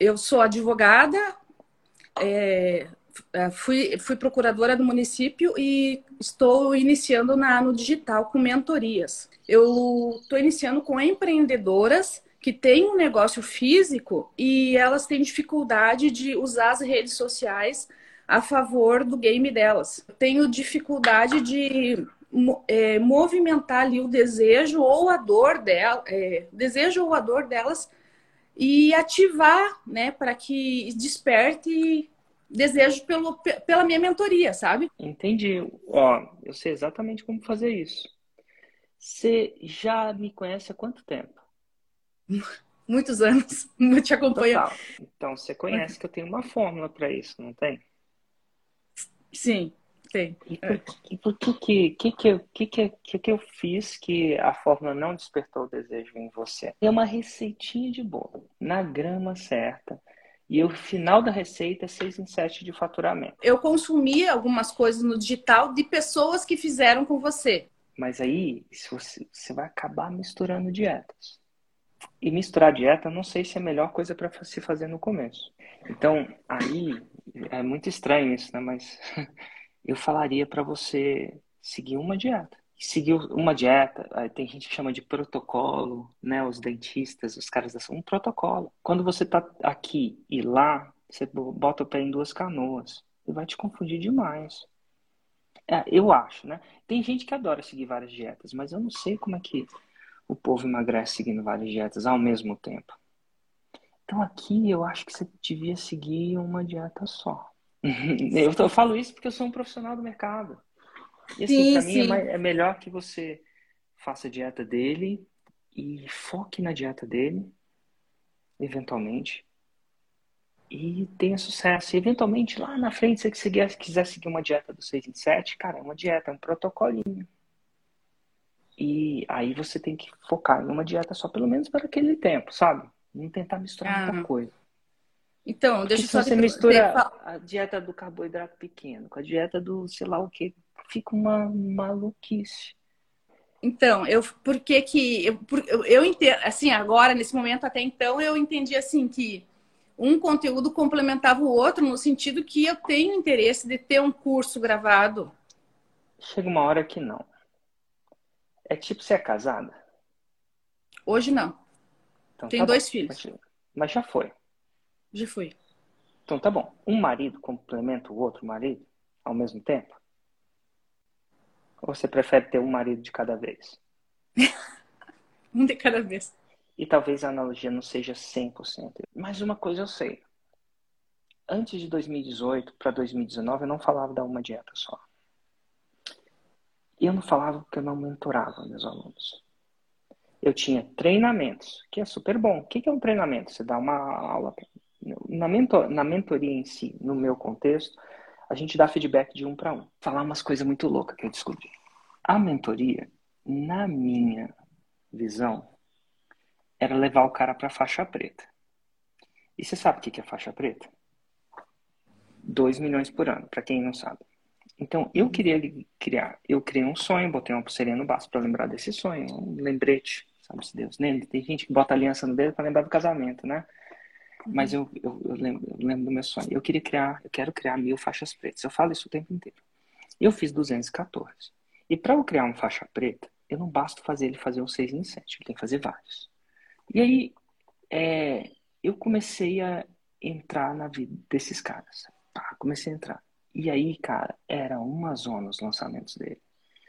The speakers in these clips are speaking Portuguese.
eu sou advogada, é, fui, fui procuradora do município e estou iniciando na Ano Digital com mentorias. Eu estou iniciando com empreendedoras que têm um negócio físico e elas têm dificuldade de usar as redes sociais a favor do game delas. Tenho dificuldade de é, movimentar ali o desejo ou a dor dela, é, desejo ou a dor delas e ativar, né, para que desperte desejo pelo, pela minha mentoria, sabe? Entendi. Ó, eu sei exatamente como fazer isso. Você já me conhece há quanto tempo? Muitos anos. Eu te acompanho. Total. Então, você conhece que eu tenho uma fórmula para isso, não tem? Sim, tem. E por, e por que, que, que, que, que, que, que, que eu fiz que a fórmula não despertou o desejo em você? É uma receitinha de bolo, na grama certa. E o final da receita é 6 em 7 de faturamento. Eu consumi algumas coisas no digital de pessoas que fizeram com você. Mas aí você, você vai acabar misturando dietas. E misturar dieta, não sei se é a melhor coisa para se fazer no começo. Então, aí é muito estranho isso, né? Mas eu falaria para você seguir uma dieta. Seguir uma dieta, tem gente que chama de protocolo, né? Os dentistas, os caras da um protocolo. Quando você tá aqui e lá, você bota o pé em duas canoas. E vai te confundir demais. É, eu acho, né? Tem gente que adora seguir várias dietas, mas eu não sei como é que o povo emagrece seguindo várias dietas ao mesmo tempo. Então aqui eu acho que você devia seguir uma dieta só. eu, eu, falo isso porque eu sou um profissional do mercado. E assim, sim, pra mim é, mais, é melhor que você faça a dieta dele e foque na dieta dele, eventualmente, e tenha sucesso. E, eventualmente, lá na frente, se você quiser seguir uma dieta do 6 em 7, cara, é uma dieta, é um protocolinho. E aí você tem que focar em uma dieta só, pelo menos para aquele tempo, sabe? Não tentar misturar ah. muita coisa. Então, deixa eu só... Você mistura a dieta do carboidrato pequeno com a dieta do sei lá o que, fica uma maluquice. Então, eu por que que eu, eu, eu entendo, assim, agora nesse momento até então eu entendi assim que um conteúdo complementava o outro no sentido que eu tenho interesse de ter um curso gravado. Chega uma hora que não. É tipo você é casada? Hoje não. Então, Tenho tá dois bom. filhos. Mas já foi. Já fui. Então tá bom. Um marido complementa o outro marido ao mesmo tempo? Ou você prefere ter um marido de cada vez? um de cada vez. E talvez a analogia não seja 100%. Mas uma coisa eu sei. Antes de 2018 para 2019, eu não falava da uma dieta só. E eu não falava porque eu não mentorava meus alunos. Eu tinha treinamentos, que é super bom. O que é um treinamento? Você dá uma aula. Na, mentor, na mentoria em si, no meu contexto, a gente dá feedback de um para um. Falar umas coisas muito loucas que eu descobri. A mentoria, na minha visão, era levar o cara para faixa preta. E você sabe o que é faixa preta? 2 milhões por ano, para quem não sabe. Então, eu queria criar, eu criei um sonho, botei uma pulseirinha no baço para lembrar desse sonho, um lembrete, sabe-se Deus. Né? Tem gente que bota aliança no dedo para lembrar do casamento, né? Mas eu, eu, eu, lembro, eu, lembro, do meu sonho. Eu queria criar, eu quero criar mil faixas pretas. Eu falo isso o tempo inteiro. Eu fiz 214. E para eu criar uma faixa preta, eu não basta fazer ele fazer um 6 em 7, ele tem que fazer vários. E aí, é, eu comecei a entrar na vida desses caras. Pá, comecei a entrar. E aí, cara, era uma zona os lançamentos dele.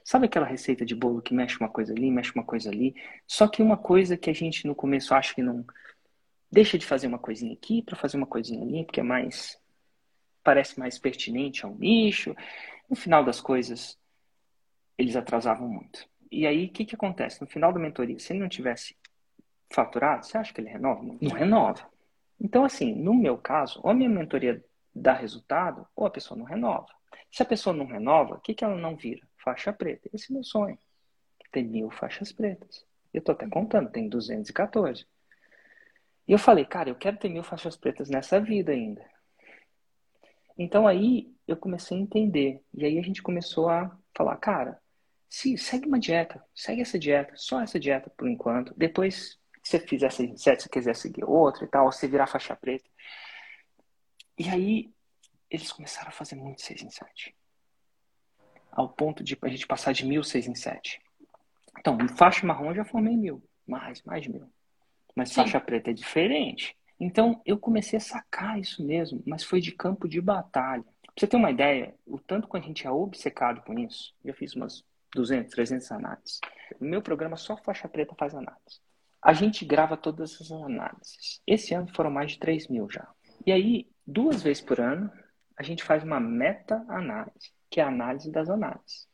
Sabe aquela receita de bolo que mexe uma coisa ali, mexe uma coisa ali? Só que uma coisa que a gente no começo acha que não. Deixa de fazer uma coisinha aqui para fazer uma coisinha ali, porque é mais. parece mais pertinente ao nicho. No final das coisas, eles atrasavam muito. E aí, o que, que acontece? No final da mentoria, se ele não tivesse faturado, você acha que ele renova? Não, não renova. Então, assim, no meu caso, ou a minha mentoria dá resultado, ou a pessoa não renova. Se a pessoa não renova, o que, que ela não vira? Faixa preta. Esse é meu sonho. Tem mil faixas pretas. Eu estou até contando, tem 214. E eu falei, cara, eu quero ter mil faixas pretas nessa vida ainda. Então aí eu comecei a entender. E aí a gente começou a falar, cara, se segue uma dieta, segue essa dieta, só essa dieta por enquanto. Depois Se você fizer 6 em 7, se quiser seguir outro e tal, se virar faixa preta. E aí, eles começaram a fazer muito 6 em 7. Ao ponto de a gente passar de mil 6 em 7. Então, faixa marrom eu já formei mil. Mais, mais mil. Mas Sim. faixa preta é diferente. Então, eu comecei a sacar isso mesmo, mas foi de campo de batalha. Pra você ter uma ideia, o tanto que a gente é obcecado com isso, já fiz umas 200, 300 análises. O meu programa só faixa preta faz análise. A gente grava todas essas análises. Esse ano foram mais de 3 mil já. E aí, duas vezes por ano, a gente faz uma meta-análise, que é a análise das análises.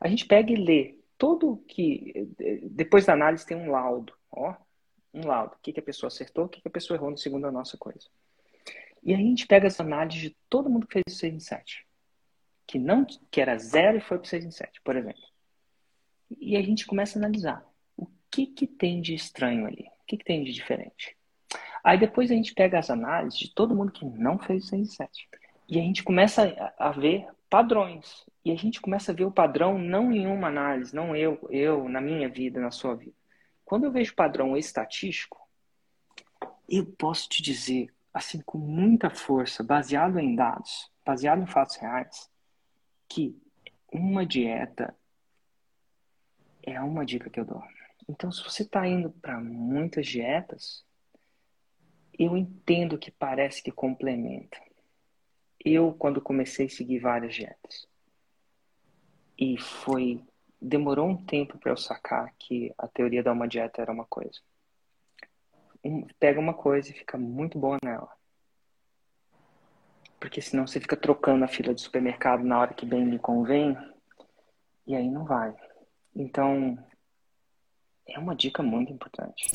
A gente pega e lê todo que. Depois da análise tem um laudo. Ó, um laudo. O que, que a pessoa acertou, o que, que a pessoa errou no segundo a nossa coisa. E aí a gente pega as análises de todo mundo que fez o 6 em 7. Que, não, que era zero e foi para o 6 em 7, por exemplo. E a gente começa a analisar o que, que tem de estranho ali, o que, que tem de diferente. Aí depois a gente pega as análises de todo mundo que não fez o 6 em 7. E a gente começa a ver padrões. E a gente começa a ver o padrão não em uma análise, não eu, eu na minha vida, na sua vida. Quando eu vejo padrão estatístico, eu posso te dizer, assim, com muita força, baseado em dados, baseado em fatos reais, que uma dieta é uma dica que eu dou. Então, se você está indo para muitas dietas, eu entendo que parece que complementa. Eu, quando comecei a seguir várias dietas, e foi. Demorou um tempo para eu sacar que a teoria da uma dieta era uma coisa. Um, pega uma coisa e fica muito boa nela. Porque senão você fica trocando a fila de supermercado na hora que bem lhe convém, e aí não vai. Então, é uma dica muito importante.